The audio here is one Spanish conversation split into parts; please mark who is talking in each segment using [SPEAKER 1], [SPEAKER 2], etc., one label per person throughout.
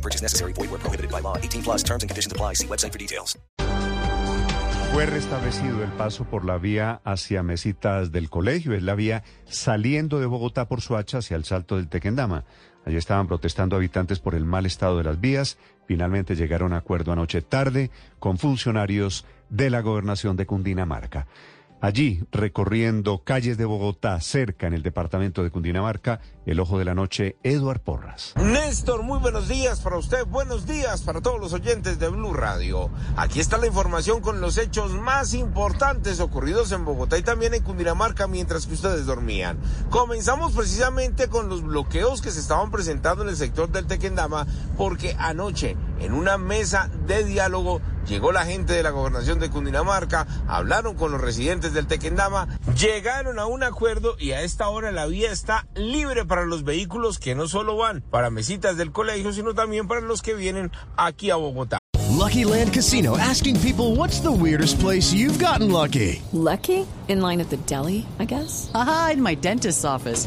[SPEAKER 1] Purchase necessary. Void where prohibited by law. 18 plus terms and conditions apply. See website for details.
[SPEAKER 2] Fue restablecido el paso por la vía hacia Mesitas del Colegio. Es la vía saliendo de Bogotá por Suacha hacia el Salto del Tequendama. Allí estaban protestando habitantes por el mal estado de las vías. Finalmente llegaron a acuerdo anoche tarde con funcionarios de la gobernación de Cundinamarca. Allí, recorriendo calles de Bogotá, cerca en el departamento de Cundinamarca, el ojo de la noche, Eduard Porras.
[SPEAKER 3] Néstor, muy buenos días para usted, buenos días para todos los oyentes de Blue Radio. Aquí está la información con los hechos más importantes ocurridos en Bogotá y también en Cundinamarca mientras que ustedes dormían. Comenzamos precisamente con los bloqueos que se estaban presentando en el sector del Tequendama porque anoche en una mesa de diálogo llegó la gente de la gobernación de Cundinamarca, hablaron con los residentes del Tequendama, llegaron a un acuerdo y a esta hora la vía está libre para los vehículos que no solo van para mesitas del colegio, sino también para los que vienen aquí a Bogotá.
[SPEAKER 4] Lucky Land Casino asking people what's the weirdest place you've gotten lucky?
[SPEAKER 5] Lucky? In line at the deli, I guess?
[SPEAKER 6] Aha, in my dentist's office.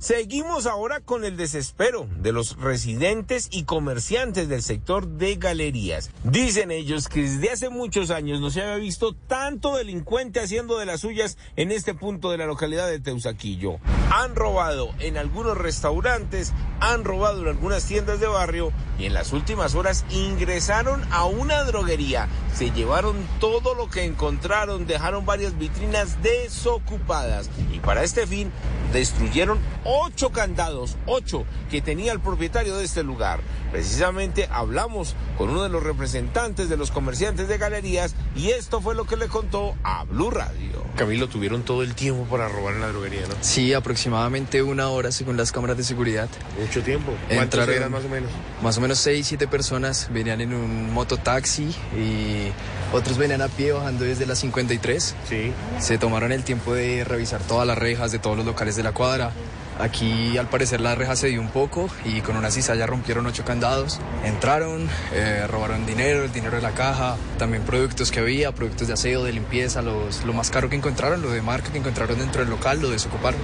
[SPEAKER 3] Seguimos ahora con el desespero de los residentes y comerciantes del sector de galerías. Dicen ellos que desde hace muchos años no se había visto tanto delincuente haciendo de las suyas en este punto de la localidad de Teusaquillo. Han robado en algunos restaurantes, han robado en algunas tiendas de barrio y en las últimas horas ingresaron a una droguería. Se llevaron todo lo que encontraron, dejaron varias vitrinas desocupadas y para este fin destruyeron ocho candados, ocho que tenía el propietario de este lugar. Precisamente hablamos con uno de los representantes de los comerciantes de galerías y esto fue lo que le contó a Blue Radio.
[SPEAKER 7] Camilo, tuvieron todo el tiempo para robar en la droguería, ¿no?
[SPEAKER 8] Sí, aproximadamente una hora según las cámaras de seguridad.
[SPEAKER 7] Mucho tiempo. ¿Cuántos
[SPEAKER 8] Entraron-
[SPEAKER 7] eran más o menos?
[SPEAKER 8] Más o menos seis, siete personas venían en un mototaxi y otros venían a pie bajando desde la 53.
[SPEAKER 7] Sí.
[SPEAKER 8] Se tomaron el tiempo de revisar todas las rejas de todos los locales de la cuadra. Aquí al parecer la reja se dio un poco y con una cizalla rompieron ocho candados. Entraron, eh, robaron dinero, el dinero de la caja, también productos que había, productos de aseo, de limpieza, los, lo más caro que encontraron, lo de marca que encontraron dentro del local, lo desocuparon.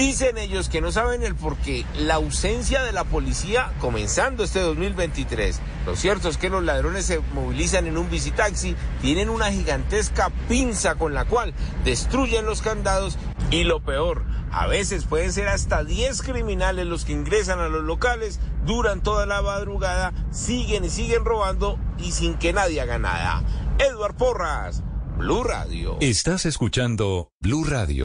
[SPEAKER 3] Dicen ellos que no saben el porqué, la ausencia de la policía comenzando este 2023. Lo cierto es que los ladrones se movilizan en un visitaxi, tienen una gigantesca pinza con la cual destruyen los candados y lo peor, a veces pueden ser hasta 10 criminales los que ingresan a los locales, duran toda la madrugada, siguen y siguen robando y sin que nadie haga nada. Edward Porras, Blue Radio.
[SPEAKER 9] Estás escuchando Blue Radio.